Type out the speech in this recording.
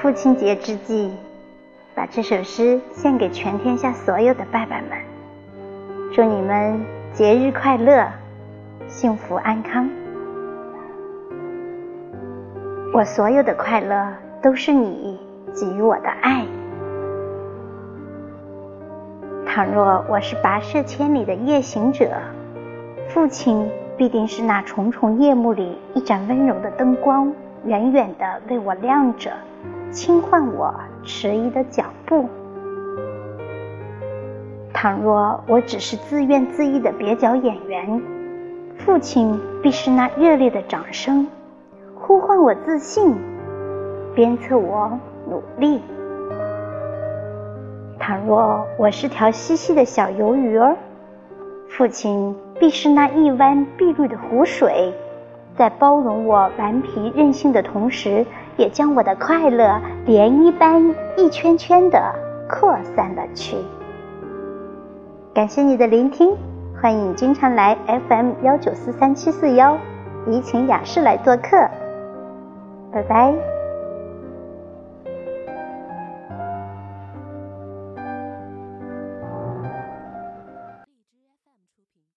父亲节之际，把这首诗献给全天下所有的爸爸们，祝你们节日快乐，幸福安康。我所有的快乐都是你给予我的爱。倘若我是跋涉千里的夜行者，父亲必定是那重重夜幕里一盏温柔的灯光，远远的为我亮着，轻唤我迟疑的脚步。倘若我只是自怨自艾的蹩脚演员，父亲必是那热烈的掌声，呼唤我自信，鞭策我努力。倘若我是条嬉戏的小游鱼儿，父亲必是那一湾碧绿的湖水，在包容我顽皮任性的同时，也将我的快乐涟漪般一圈圈的扩散了去。感谢你的聆听，欢迎经常来 FM 幺九四三七四幺怡情雅室来做客，拜拜。